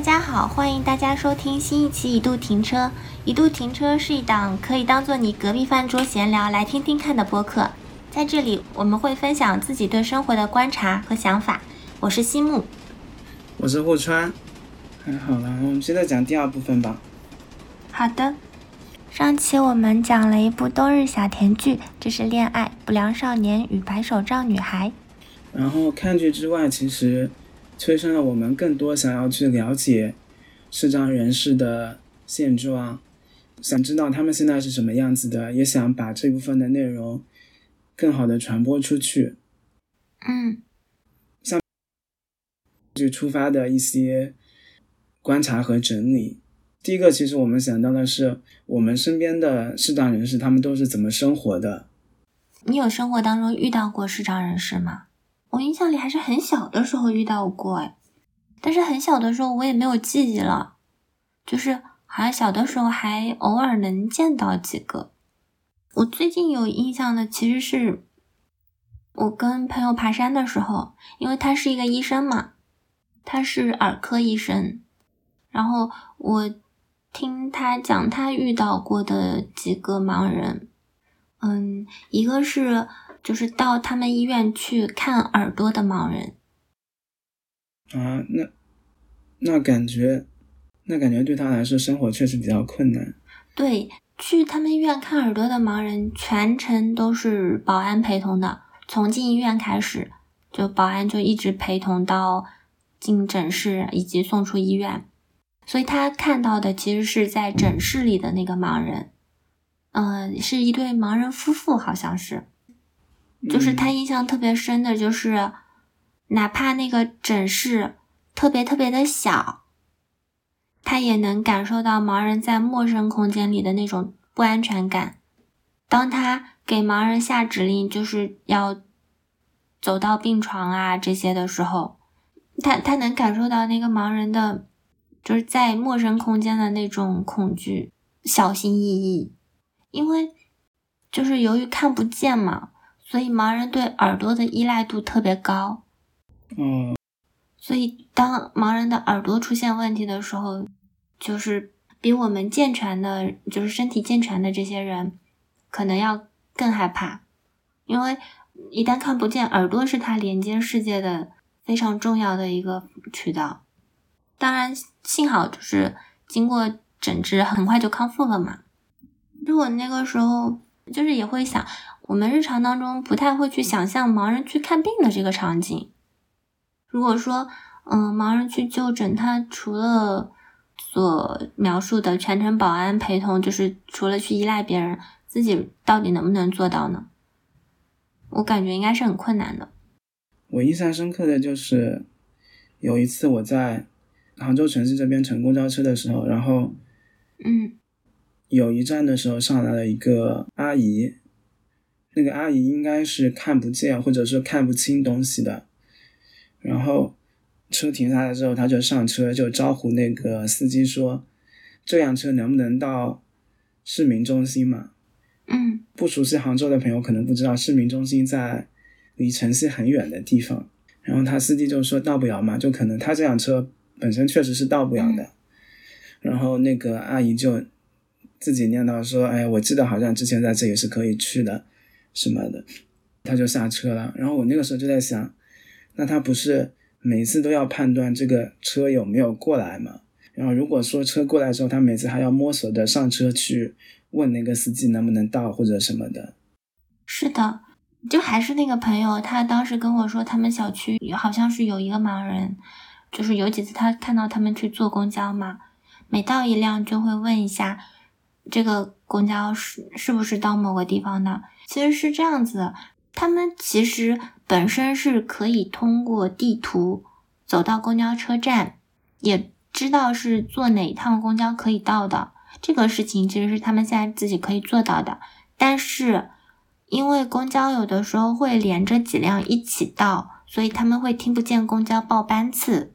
大家好，欢迎大家收听新一期一度停车。一度停车是一档可以当做你隔壁饭桌闲聊来听听看的播客，在这里我们会分享自己对生活的观察和想法。我是西木，我是户川。还，好啦，我们现在讲第二部分吧。好的。上期我们讲了一部冬日小甜剧，这是《恋爱不良少年与白手杖女孩》。然后看剧之外，其实催生了我们更多想要去了解视障人士的现状，想知道他们现在是什么样子的，也想把这部分的内容更好的传播出去。嗯，像就出发的一些观察和整理。第一个，其实我们想到的是，我们身边的视障人士，他们都是怎么生活的？你有生活当中遇到过视障人士吗？我印象里还是很小的时候遇到过，哎，但是很小的时候我也没有记忆了，就是好像小的时候还偶尔能见到几个。我最近有印象的其实是我跟朋友爬山的时候，因为他是一个医生嘛，他是耳科医生，然后我。听他讲，他遇到过的几个盲人，嗯，一个是就是到他们医院去看耳朵的盲人，啊，那那感觉，那感觉对他来说生活确实比较困难。对，去他们医院看耳朵的盲人，全程都是保安陪同的，从进医院开始，就保安就一直陪同到进诊室以及送出医院。所以他看到的其实是在诊室里的那个盲人，嗯，是一对盲人夫妇，好像是，就是他印象特别深的，就是哪怕那个诊室特别特别的小，他也能感受到盲人在陌生空间里的那种不安全感。当他给盲人下指令，就是要走到病床啊这些的时候，他他能感受到那个盲人的。就是在陌生空间的那种恐惧，小心翼翼，因为就是由于看不见嘛，所以盲人对耳朵的依赖度特别高。嗯，所以当盲人的耳朵出现问题的时候，就是比我们健全的，就是身体健全的这些人，可能要更害怕，因为一旦看不见，耳朵是他连接世界的非常重要的一个渠道。当然，幸好就是经过诊治，很快就康复了嘛。如果那个时候就是也会想，我们日常当中不太会去想象盲人去看病的这个场景。如果说，嗯，盲人去就诊，他除了所描述的全程保安陪同，就是除了去依赖别人，自己到底能不能做到呢？我感觉应该是很困难的。我印象深刻的就是有一次我在。杭州城市这边乘公交车的时候，然后，嗯，有一站的时候上来了一个阿姨，那个阿姨应该是看不见或者说看不清东西的，然后车停下来之后，她就上车就招呼那个司机说：“这辆车能不能到市民中心嘛？”嗯，不熟悉杭州的朋友可能不知道，市民中心在离城西很远的地方，然后他司机就说到不了嘛，就可能他这辆车。本身确实是到不了的，然后那个阿姨就自己念叨说：“哎，我记得好像之前在这里是可以去的，什么的。”他就下车了。然后我那个时候就在想，那他不是每次都要判断这个车有没有过来吗？然后如果说车过来之后，他每次还要摸索的上车去问那个司机能不能到或者什么的。是的，就还是那个朋友，他当时跟我说，他们小区好像是有一个盲人。就是有几次他看到他们去坐公交嘛，每到一辆就会问一下，这个公交是是不是到某个地方的？其实是这样子，他们其实本身是可以通过地图走到公交车站，也知道是坐哪趟公交可以到的。这个事情其实是他们现在自己可以做到的，但是因为公交有的时候会连着几辆一起到，所以他们会听不见公交报班次。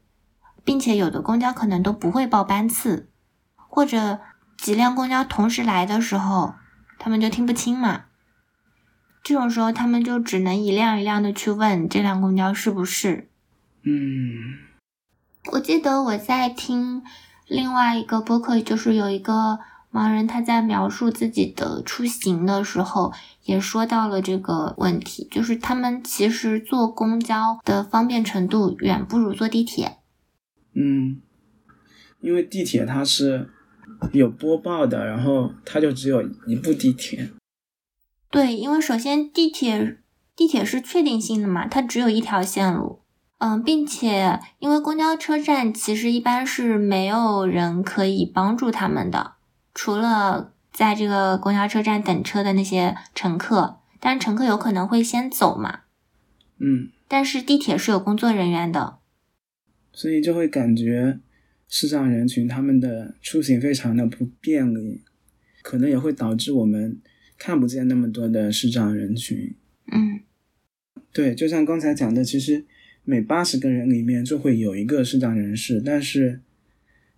并且有的公交可能都不会报班次，或者几辆公交同时来的时候，他们就听不清嘛。这种时候，他们就只能一辆一辆的去问这辆公交是不是。嗯，我记得我在听另外一个播客，就是有一个盲人他在描述自己的出行的时候，也说到了这个问题，就是他们其实坐公交的方便程度远不如坐地铁。嗯，因为地铁它是有播报的，然后它就只有一部地铁。对，因为首先地铁地铁是确定性的嘛，它只有一条线路。嗯，并且因为公交车站其实一般是没有人可以帮助他们的，除了在这个公交车站等车的那些乘客，但乘客有可能会先走嘛。嗯，但是地铁是有工作人员的，所以就会感觉视障人群他们的出行非常的不便利，可能也会导致我们看不见那么多的视障人群。嗯，对，就像刚才讲的，其实。每八十个人里面就会有一个视障人士，但是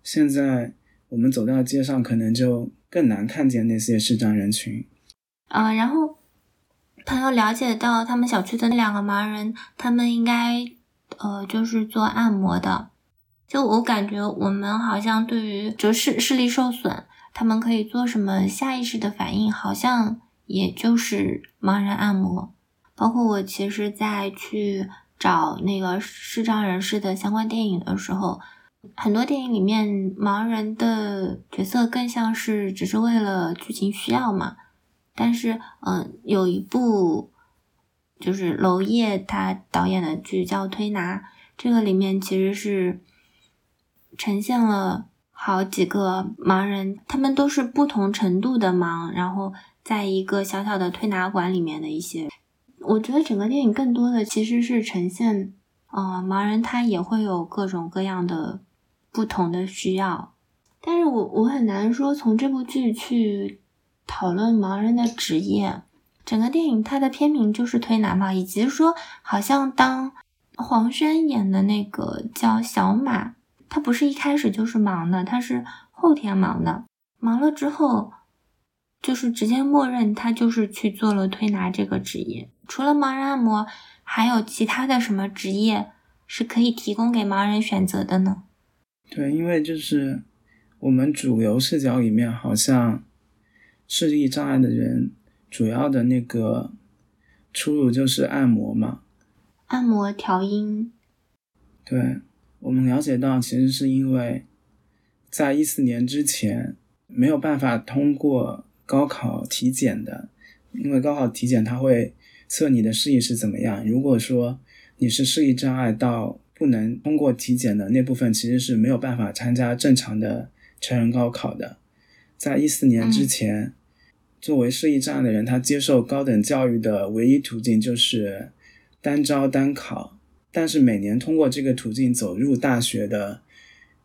现在我们走到街上，可能就更难看见那些视障人群。嗯，然后朋友了解到他们小区的那两个盲人，他们应该呃就是做按摩的。就我感觉，我们好像对于就视视力受损，他们可以做什么下意识的反应，好像也就是盲人按摩。包括我其实，在去。找那个视障人士的相关电影的时候，很多电影里面盲人的角色更像是只是为了剧情需要嘛。但是，嗯，有一部就是娄烨他导演的剧叫《推拿》，这个里面其实是呈现了好几个盲人，他们都是不同程度的盲，然后在一个小小的推拿馆里面的一些。我觉得整个电影更多的其实是呈现，呃，盲人他也会有各种各样的不同的需要，但是我我很难说从这部剧去讨论盲人的职业。整个电影它的片名就是推拿嘛，以及说好像当黄轩演的那个叫小马，他不是一开始就是忙的，他是后天忙的，忙了之后。就是直接默认他就是去做了推拿这个职业。除了盲人按摩，还有其他的什么职业是可以提供给盲人选择的呢？对，因为就是我们主流视角里面，好像视力障碍的人主要的那个出路就是按摩嘛。按摩调音。对，我们了解到，其实是因为在一四年之前没有办法通过。高考体检的，因为高考体检它会测你的视力是怎么样。如果说你是视力障碍到不能通过体检的那部分，其实是没有办法参加正常的成人高考的。在一四年之前，作为视力障碍的人，他接受高等教育的唯一途径就是单招单考。但是每年通过这个途径走入大学的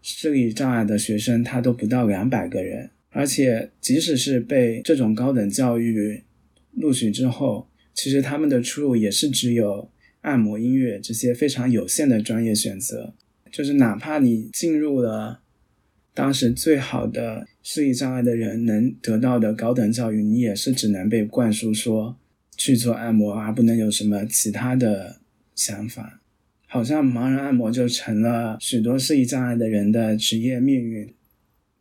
视力障碍的学生，他都不到两百个人。而且，即使是被这种高等教育录取之后，其实他们的出路也是只有按摩、音乐这些非常有限的专业选择。就是哪怕你进入了当时最好的视力障碍的人能得到的高等教育，你也是只能被灌输说去做按摩，而不能有什么其他的想法。好像盲人按摩就成了许多视力障碍的人的职业命运。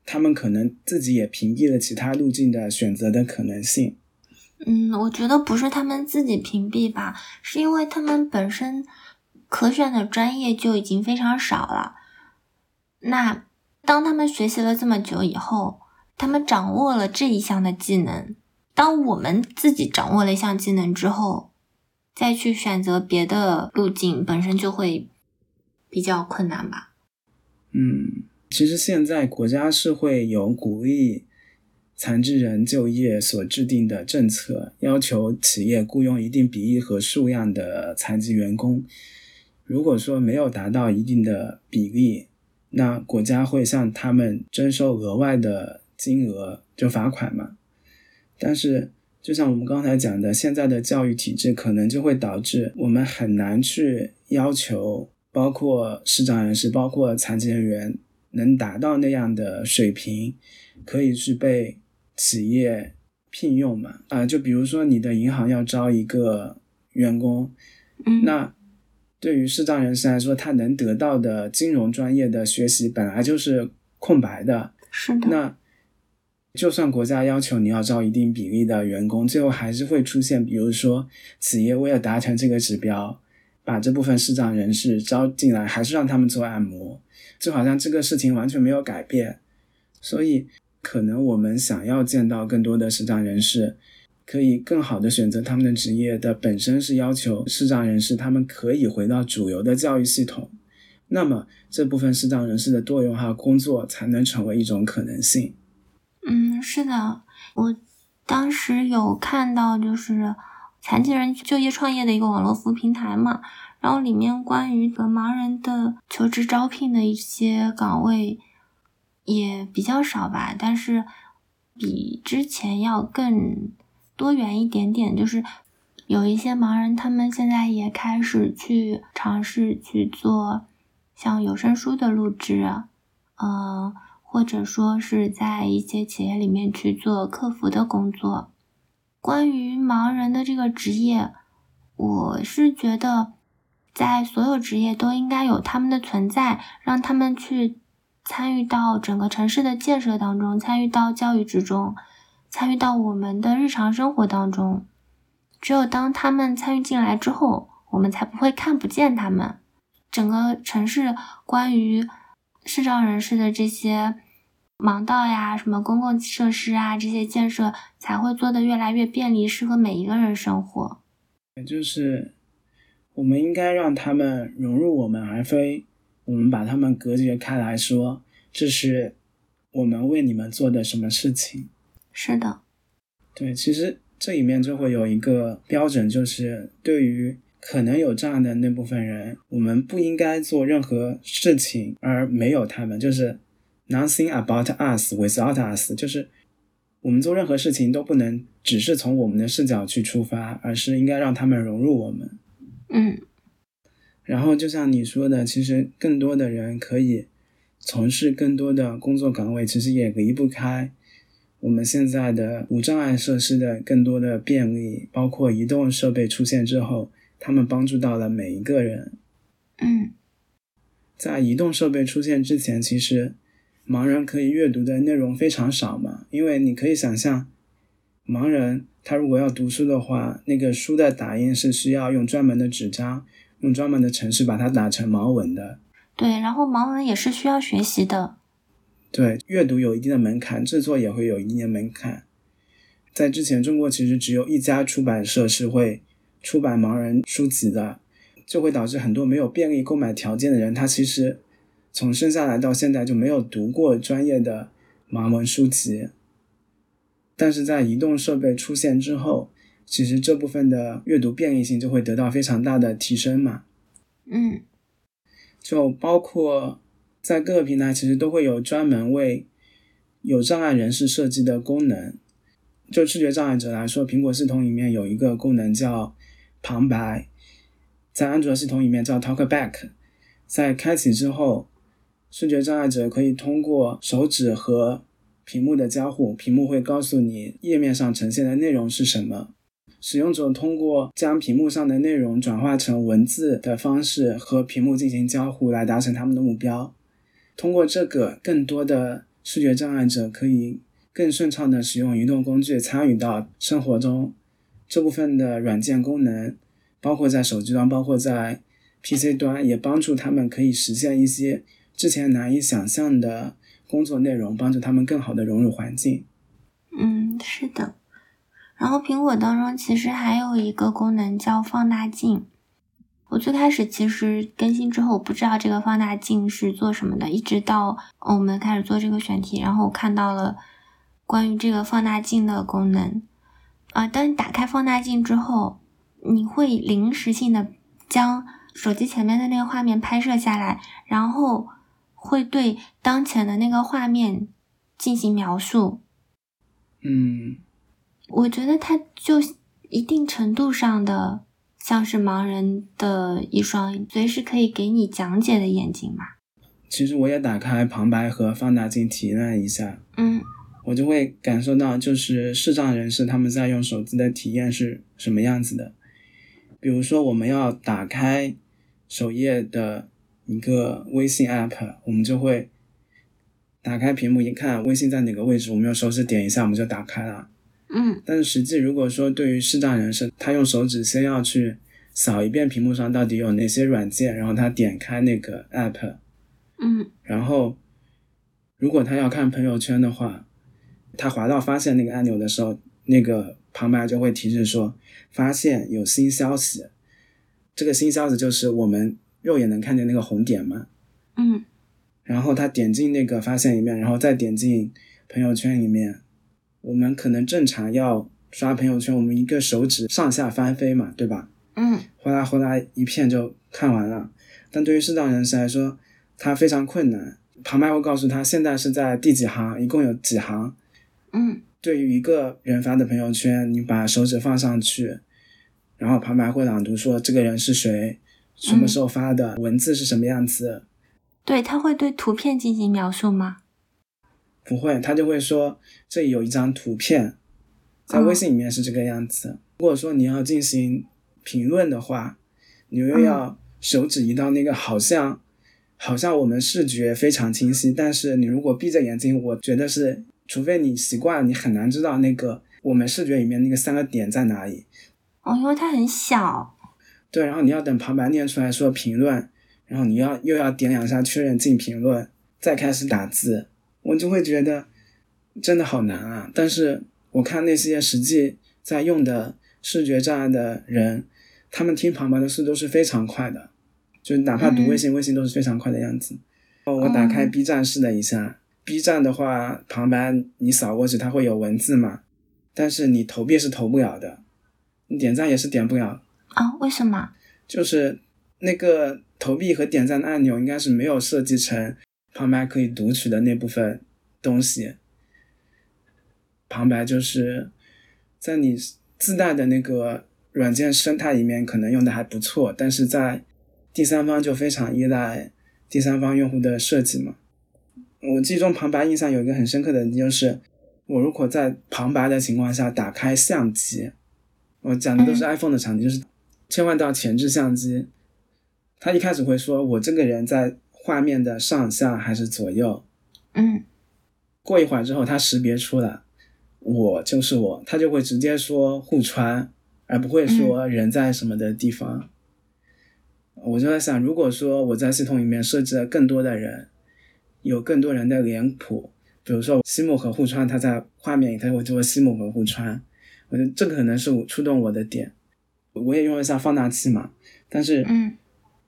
他们可能自己也屏蔽了其他路径的选择的可能性。嗯，我觉得不是他们自己屏蔽吧，是因为他们本身可选的专业就已经非常少了。那当他们学习了这么久以后，他们掌握了这一项的技能。当我们自己掌握了一项技能之后，再去选择别的路径，本身就会比较困难吧。嗯。其实现在国家是会有鼓励残疾人就业所制定的政策，要求企业雇佣一定比例和数量的残疾员工。如果说没有达到一定的比例，那国家会向他们征收额外的金额，就罚款嘛。但是，就像我们刚才讲的，现在的教育体制可能就会导致我们很难去要求，包括视障人士，包括残疾人员。能达到那样的水平，可以去被企业聘用嘛？啊，就比如说你的银行要招一个员工，嗯，那对于视障人士来说，他能得到的金融专业的学习本来就是空白的。是的。那就算国家要求你要招一定比例的员工，最后还是会出现，比如说企业为了达成这个指标，把这部分视障人士招进来，还是让他们做按摩，就好像这个事情完全没有改变。所以，可能我们想要见到更多的视障人士，可以更好的选择他们的职业的本身是要求视障人士他们可以回到主流的教育系统，那么这部分视障人士的多元化工作才能成为一种可能性。嗯，是的，我当时有看到就是残疾人就业创业的一个网络服务平台嘛，然后里面关于和盲人的求职招聘的一些岗位也比较少吧，但是比之前要更多元一点点，就是有一些盲人他们现在也开始去尝试去做像有声书的录制，嗯。或者说是在一些企业里面去做客服的工作。关于盲人的这个职业，我是觉得，在所有职业都应该有他们的存在，让他们去参与到整个城市的建设当中，参与到教育之中，参与到我们的日常生活当中。只有当他们参与进来之后，我们才不会看不见他们。整个城市关于。视障人士的这些盲道呀，什么公共设施啊，这些建设才会做得越来越便利，适合每一个人生活。也就是我们应该让他们融入我们，而非我们把他们隔绝开来说这是我们为你们做的什么事情。是的，对，其实这里面就会有一个标准，就是对于。可能有这样的那部分人，我们不应该做任何事情而没有他们，就是 nothing about us without us，就是我们做任何事情都不能只是从我们的视角去出发，而是应该让他们融入我们。嗯。然后就像你说的，其实更多的人可以从事更多的工作岗位，其实也离不开我们现在的无障碍设施的更多的便利，包括移动设备出现之后。他们帮助到了每一个人。嗯，在移动设备出现之前，其实盲人可以阅读的内容非常少嘛。因为你可以想象，盲人他如果要读书的话，那个书的打印是需要用专门的纸张，用专门的程式把它打成盲文的。对，然后盲文也是需要学习的。对，阅读有一定的门槛，制作也会有一定的门槛。在之前，中国其实只有一家出版社是会。出版盲人书籍的，就会导致很多没有便利购买条件的人，他其实从生下来到现在就没有读过专业的盲文书籍。但是在移动设备出现之后，其实这部分的阅读便利性就会得到非常大的提升嘛。嗯，就包括在各个平台，其实都会有专门为有障碍人士设计的功能。就视觉障碍者来说，苹果系统里面有一个功能叫。旁白在安卓系统里面叫 Talkback，在开启之后，视觉障碍者可以通过手指和屏幕的交互，屏幕会告诉你页面上呈现的内容是什么。使用者通过将屏幕上的内容转化成文字的方式和屏幕进行交互来达成他们的目标。通过这个，更多的视觉障碍者可以更顺畅的使用移动工具参与到生活中。这部分的软件功能，包括在手机端，包括在 PC 端，也帮助他们可以实现一些之前难以想象的工作内容，帮助他们更好的融入环境。嗯，是的。然后苹果当中其实还有一个功能叫放大镜。我最开始其实更新之后，我不知道这个放大镜是做什么的，一直到我们开始做这个选题，然后我看到了关于这个放大镜的功能。啊，当你打开放大镜之后，你会临时性的将手机前面的那个画面拍摄下来，然后会对当前的那个画面进行描述。嗯，我觉得它就一定程度上的像是盲人的一双随时可以给你讲解的眼睛吧。其实我也打开旁白和放大镜体验一下。嗯。我就会感受到，就是视障人士他们在用手机的体验是什么样子的。比如说，我们要打开首页的一个微信 app，我们就会打开屏幕一看，微信在哪个位置，我们用手指点一下，我们就打开了。嗯但是实际如果说对于视障人士，他用手指先要去扫一遍屏幕上到底有哪些软件，然后他点开那个 app，嗯然后如果他要看朋友圈的话，他滑到发现那个按钮的时候，那个旁白就会提示说发现有新消息。这个新消息就是我们肉眼能看见那个红点嘛，嗯然后他点进那个发现里面，然后再点进朋友圈里面，我们可能正常要刷朋友圈，我们一个手指上下翻飞嘛，对吧？嗯哗啦哗啦一片就看完了。但对于视障人士来说，他非常困难。旁白会告诉他现在是在第几行，一共有几行。嗯对于一个人发的朋友圈，你把手指放上去，然后旁白会朗读说这个人是谁，什么时候发的，文字是什么样子。对，他会对图片进行描述吗？不会，他就会说这里有一张图片，在微信里面是这个样子。如果说你要进行评论的话，你又要手指移到那个好像好像我们视觉非常清晰，但是你如果闭着眼睛，我觉得是，除非你习惯了，你很难知道那个我们视觉里面那个三个点在哪里。哦，因为它很小。对，然后你要等旁白念出来说评论，然后你要又要点两下确认进评论，再开始打字，我就会觉得真的好难啊。但是我看那些实际在用的视觉障碍的人，他们听旁白的速度是非常快的，就哪怕读微信，微信都是非常快的样子。哦，我打开 B 站试了一下、b 站的话旁白你扫过去它会有文字嘛，但是你投币是投不了的，你点赞也是点不了。啊？为什么？就是那个投币和点赞的按钮应该是没有设计成旁白可以读取的那部分东西。旁白就是在你自带的那个软件生态里面可能用的还不错，但是在第三方就非常依赖第三方用户的设计嘛。我记忆中旁白印象有一个很深刻的，就是我如果在旁白的情况下打开相机，我讲的都是 iPhone 的场景，就是切换到前置相机，他一开始会说我这个人在画面的上下还是左右，嗯。过一会儿之后他识别出来我就是我，他就会直接说互穿，而不会说人在什么的地方。我就在想，如果说我在系统里面设置了更多的人，有更多人的脸谱，比如说西木和户川，他在画面里他会做西木和户川，我觉得这个可能是我触动我的点。我也用了一下放大器嘛，但是嗯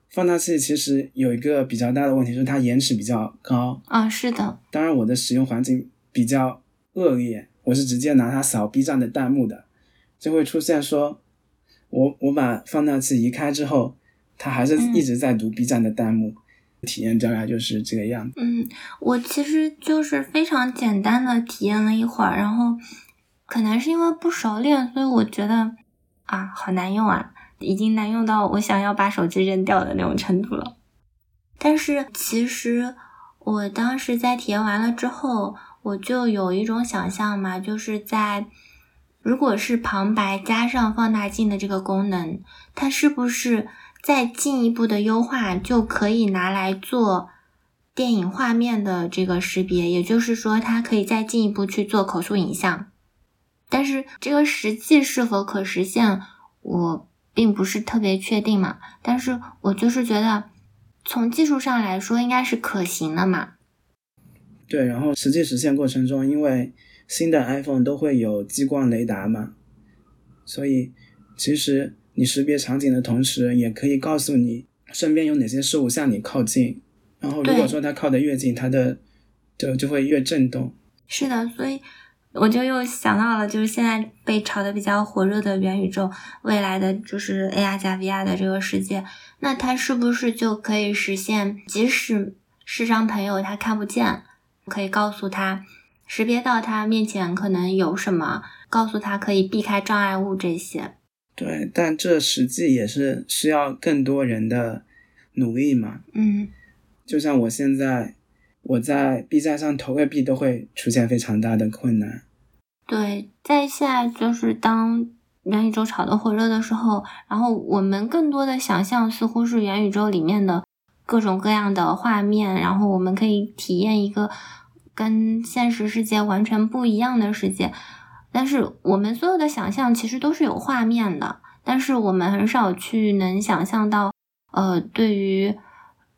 放大器其实有一个比较大的问题，就是它延迟比较高。啊，是的。当然，我的使用环境比较恶劣，我是直接拿它扫 B 站的弹幕的，就会出现说，我我把放大器移开之后，它还是一直在读 B 站的弹幕，体验大概就是这个样子。嗯，我其实就是非常简单的体验了一会儿，然后可能是因为不熟练，所以我觉得啊，好难用啊，已经难用到我想要把手机扔掉的那种程度了。但是其实我当时在体验完了之后，我就有一种想象嘛，就是在如果是旁白加上放大镜的这个功能，它是不是再进一步的优化，就可以拿来做电影画面的这个识别？也就是说，它可以再进一步去做口述影像。但是这个实际是否可实现，我并不是特别确定嘛。但是我就是觉得，从技术上来说，应该是可行的嘛。对，然后实际实现过程中，因为新的 iPhone 都会有激光雷达嘛，所以其实你识别场景的同时，也可以告诉你身边有哪些事物向你靠近。然后如果说它靠得越近，它的就就会越震动。是的，所以我就又想到了，就是现在被炒得比较火热的元宇宙，未来的就是 AR 加 VR 的这个世界，那它是不是就可以实现，即使视障朋友他看不见，可以告诉他识别到他面前可能有什么，告诉他可以避开障碍物这些。对，但这实际也是需要更多人的努力嘛。嗯就像我现在我在 B 站上投个币都会出现非常大的困难。对，在现在就是当元宇宙炒得火热的时候，然后我们更多的想象似乎是元宇宙里面的各种各样的画面，然后我们可以体验一个跟现实世界完全不一样的世界。但是我们所有的想象其实都是有画面的，但是我们很少去能想象到，呃，对于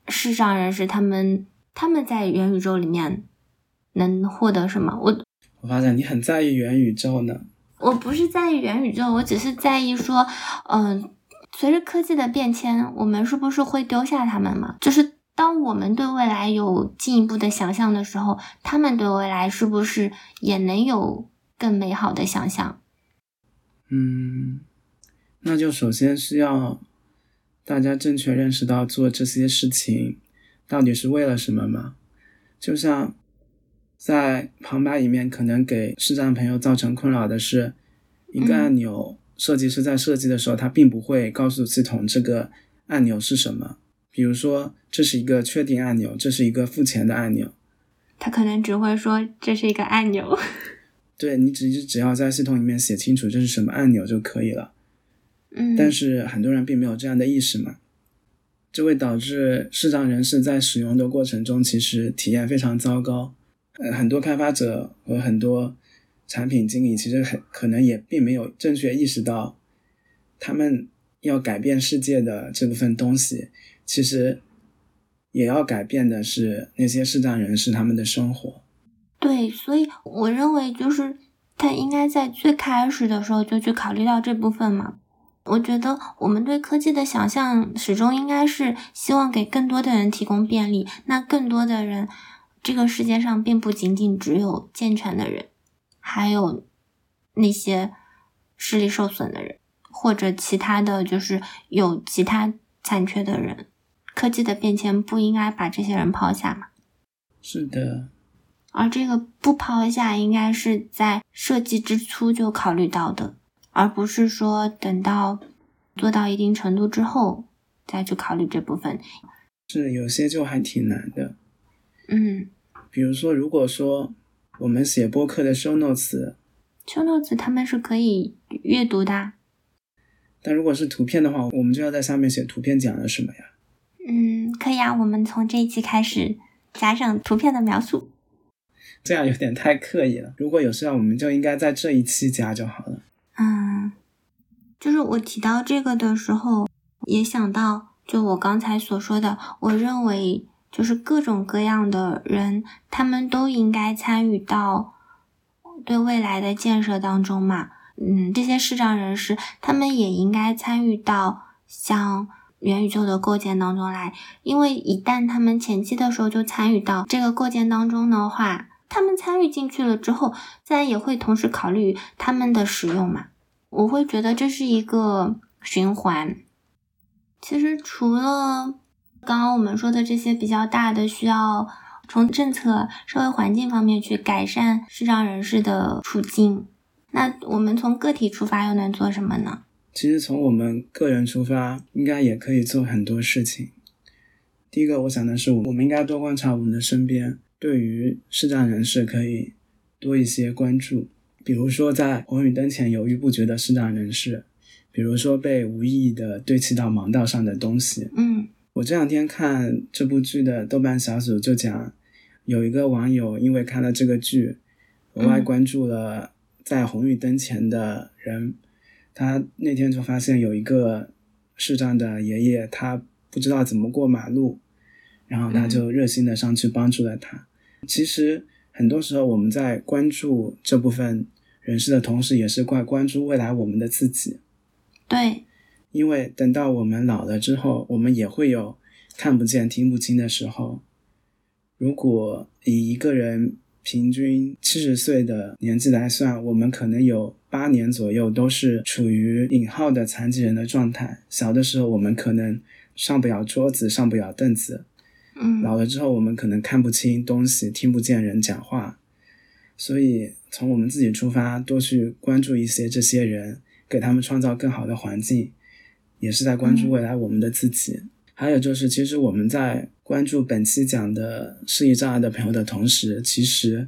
视障人士他们他们在元宇宙里面能获得什么。我我发现你很在意元宇宙呢。我不是在意元宇宙，我只是在意说，嗯，随着科技的变迁，我们是不是会丢下他们嘛？就是当我们对未来有进一步的想象的时候，他们对未来是不是也能有更美好的想象？嗯，那就首先是要大家正确认识到做这些事情到底是为了什么嘛？就像。在旁白里面，可能给视障朋友造成困扰的是，一个按钮设计师在设计的时候，他并不会告诉系统这个按钮是什么。比如说，这是一个确定按钮，这是一个付钱的按钮，他可能只会说这是一个按钮。对你只只要在系统里面写清楚这是什么按钮就可以了。嗯，但是很多人并没有这样的意识嘛，这会导致视障人士在使用的过程中其实体验非常糟糕。呃，很多开发者和很多产品经理其实很可能也并没有正确意识到，他们要改变世界的这部分东西，其实也要改变的是那些视障人士他们的生活。对，所以我认为就是他应该在最开始的时候就去考虑到这部分嘛。我觉得我们对科技的想象始终应该是希望给更多的人提供便利，那更多的人。这个世界上并不仅仅只有健全的人，还有那些视力受损的人，或者其他的就是有其他残缺的人。科技的变迁不应该把这些人抛下吗？是的。而这个不抛下，应该是在设计之初就考虑到的，而不是说等到做到一定程度之后再去考虑这部分。是有些就还挺难的。嗯。比如说，如果说我们写播客的 show notes，show notes 他们是可以阅读的。但如果是图片的话，我们就要在上面写图片讲了什么呀？嗯，可以啊，我们从这一期开始加上图片的描述。这样有点太刻意了。如果有需要，我们就应该在这一期加就好了。嗯，就是我提到这个的时候，也想到，就我刚才所说的，我认为。就是各种各样的人，他们都应该参与到对未来的建设当中嘛。嗯，这些视障人士，他们也应该参与到像元宇宙的构建当中来。因为一旦他们前期的时候就参与到这个构建当中的话，他们参与进去了之后，自然也会同时考虑他们的使用嘛。我会觉得这是一个循环。其实除了。刚刚我们说的这些比较大的，需要从政策、社会环境方面去改善视障人士的处境。那我们从个体出发又能做什么呢？其实从我们个人出发，应该也可以做很多事情。第一个，我想的是，我们应该多观察我们的身边，对于视障人士可以多一些关注。比如说，在红绿灯前犹豫不决的视障人士，比如说被无意义的堆砌到盲道上的东西，嗯。我这两天看这部剧的豆瓣小组就讲，有一个网友因为看了这个剧，额外关注了在红绿灯前的人。他那天就发现有一个视障的爷爷，他不知道怎么过马路，然后他就热心的上去帮助了他。其实很多时候我们在关注这部分人士的同时，也是在关注未来我们的自己。对。因为等到我们老了之后，我们也会有看不见、听不清的时候。如果以一个人平均七十岁的年纪来算，我们可能有八年左右都是处于引号的残疾人的状态。小的时候，我们可能上不了桌子，上不了凳子。嗯，老了之后，我们可能看不清东西，听不见人讲话。所以，从我们自己出发，多去关注一些这些人，给他们创造更好的环境。也是在关注未来我们的自己，还有就是，其实我们在关注本期讲的视力障碍的朋友的同时，其实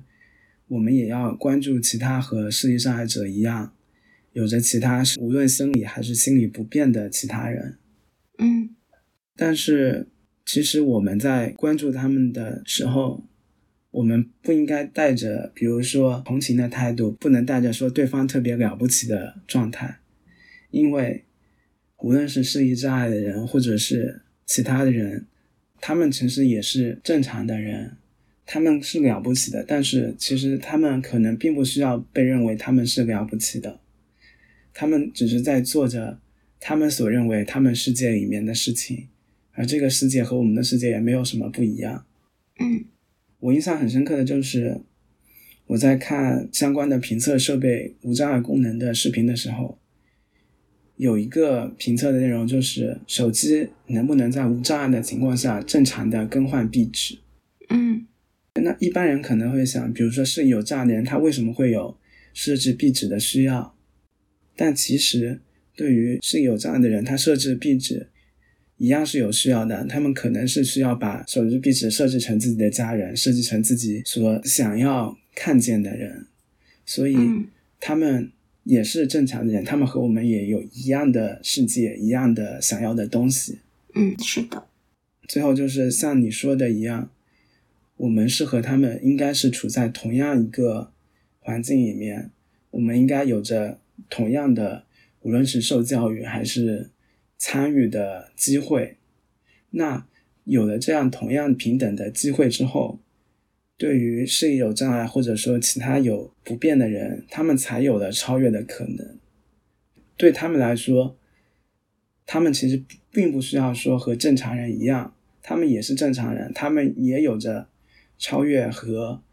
我们也要关注其他和视力障碍者一样有着其他无论生理还是心理不便的其他人。嗯，但是其实我们在关注他们的时候，我们不应该带着比如说同情的态度，不能带着说对方特别了不起的状态，因为无论是视力障碍的人，或者是其他的人，他们其实也是正常的人。他们是了不起的，但是其实他们可能并不需要被认为他们是了不起的，他们只是在做着他们所认为他们世界里面的事情，而这个世界和我们的世界也没有什么不一样。嗯，我印象很深刻的就是我在看相关的评测设备无障碍功能的视频的时候，有一个评测的内容就是手机能不能在无障碍的情况下正常的更换壁纸。嗯。那一般人可能会想，比如说是有障碍的人，他为什么会有设置壁纸的需要？但其实对于是有障碍的人，他设置壁纸一样是有需要的。他们可能是需要把手机壁纸设置成自己的家人，设置成自己所想要看见的人，所以他们也是正常的人，他们和我们也有一样的世界，一样的想要的东西。嗯，是的。最后就是像你说的一样。我们是和他们应该是处在同样一个环境里面，我们应该有着同样的，无论是受教育还是参与的机会。那有了这样同样平等的机会之后，对于视力有障碍或者说其他有不便的人，他们才有了超越的可能。对他们来说，他们其实并不需要说和正常人一样，他们也是正常人，他们也有着。超越和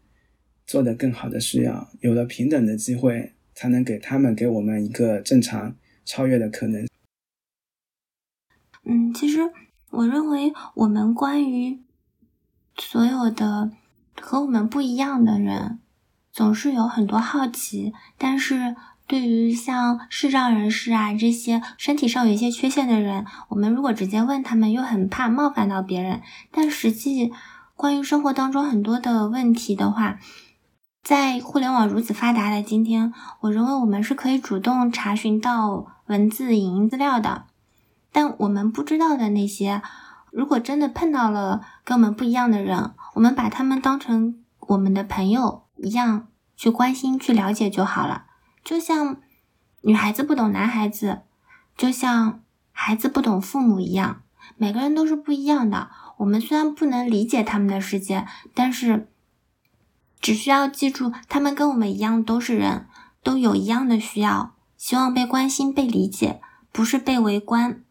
做得更好的需要，有了平等的机会，才能给他们给我们一个正常超越的可能。嗯，其实我认为我们关于所有的和我们不一样的人，总是有很多好奇。但是对于像视障人士啊这些身体上有一些缺陷的人，我们如果直接问他们，又很怕冒犯到别人。但实际。关于生活当中很多的问题的话，在互联网如此发达的今天，我认为我们是可以主动查询到文字、影音资料的。但我们不知道的那些，如果真的碰到了跟我们不一样的人，我们把他们当成我们的朋友一样去关心、去了解就好了。就像女孩子不懂男孩子，就像孩子不懂父母一样，每个人都是不一样的。我们虽然不能理解他们的世界，但是只需要记住，他们跟我们一样都是人，都有一样的需要，希望被关心、被理解，不是被围观，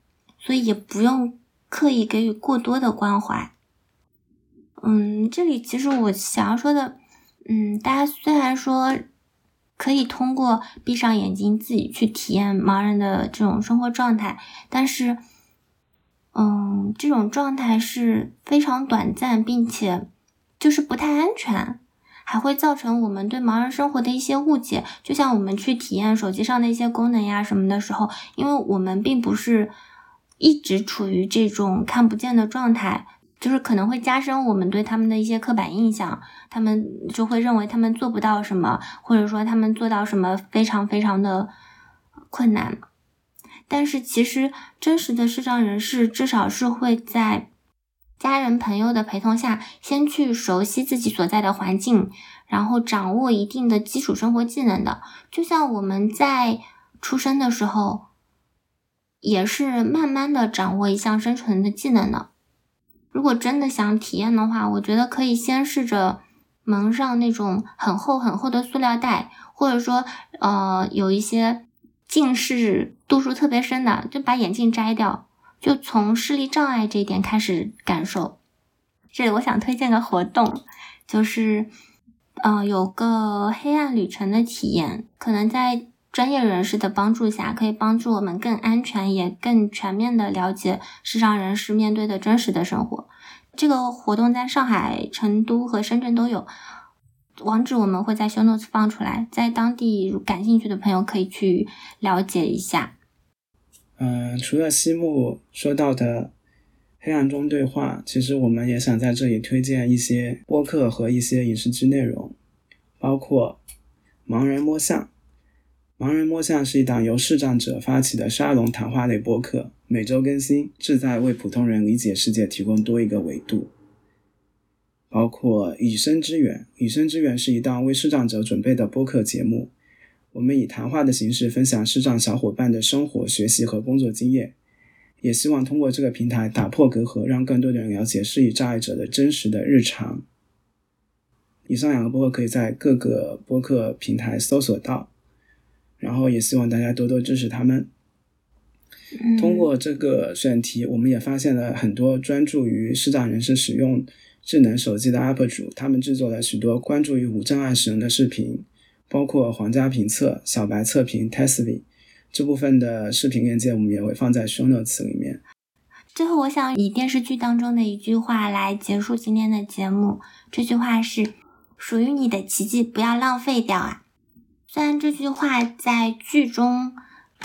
所以也不用刻意给予过多的关怀。嗯，这里其实我想要说的，嗯，大家虽然说可以通过闭上眼睛自己去体验盲人的这种生活状态，但是。嗯，这种状态是非常短暂，并且就是不太安全，还会造成我们对盲人生活的一些误解。就像我们去体验手机上的一些功能呀什么的时候，因为我们并不是一直处于这种看不见的状态，就是可能会加深我们对他们的一些刻板印象。他们就会认为他们做不到什么，或者说他们做到什么非常非常的困难。但是其实，真实的视障人士至少是会在家人朋友的陪同下，先去熟悉自己所在的环境，然后掌握一定的基础生活技能的。就像我们在出生的时候，也是慢慢的掌握一项生存的技能的。如果真的想体验的话，我觉得可以先试着蒙上那种很厚很厚的塑料袋，或者说，呃，有一些。近视度数特别深的，就把眼镜摘掉，就从视力障碍这一点开始感受。这里我想推荐个活动，就是，呃，有个黑暗旅程的体验，可能在专业人士的帮助下，可以帮助我们更安全也更全面的了解视障人士面对的真实的生活。这个活动在上海、成都和深圳都有。网址我们会在 show notes 放出来，在当地感兴趣的朋友可以去了解一下。嗯，除了西木说到的黑暗中对话，其实我们也想在这里推荐一些播客和一些影视剧内容，包括《盲人摸象》，盲人摸象是一档由视障者发起的沙龙谈话类播客，每周更新，旨在为普通人理解世界提供多一个维度。包括《以身之远》，《以身之远》是一档为视障者准备的播客节目。我们以谈话的形式分享视障小伙伴的生活、学习和工作经验，也希望通过这个平台打破隔阂，让更多的人了解视力障碍者的真实的日常。以上两个播客可以在各个播客平台搜索到，然后也希望大家多多支持他们。通过这个选题，我们也发现了很多专注于视障人士使用智能手机的 UP 主，他们制作了许多关注于无障碍使用的视频。包括皇家评测、小白测评、Tesla 这部分的视频链接，我们也会放在 show notes 里面。最后，我想以电视剧当中的一句话来结束今天的节目。这句话是：“属于你的奇迹，不要浪费掉啊！”虽然这句话在剧中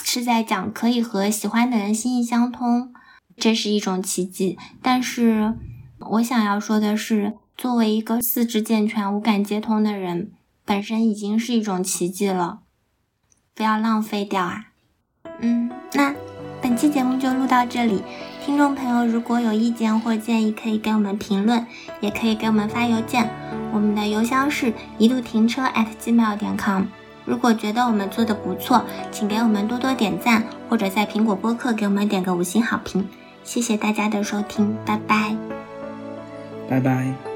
是在讲可以和喜欢的人心意相通，这是一种奇迹，但是我想要说的是，作为一个四肢健全、无感接通的人。本身已经是一种奇迹了，不要浪费掉啊！嗯，那本期节目就录到这里。听众朋友，如果有意见或建议，可以给我们评论，也可以给我们发邮件。我们的邮箱是一路停车 at gmail 点 com。如果觉得我们做的不错，请给我们多多点赞，或者在苹果播客给我们点个五星好评。谢谢大家的收听，拜拜，拜拜。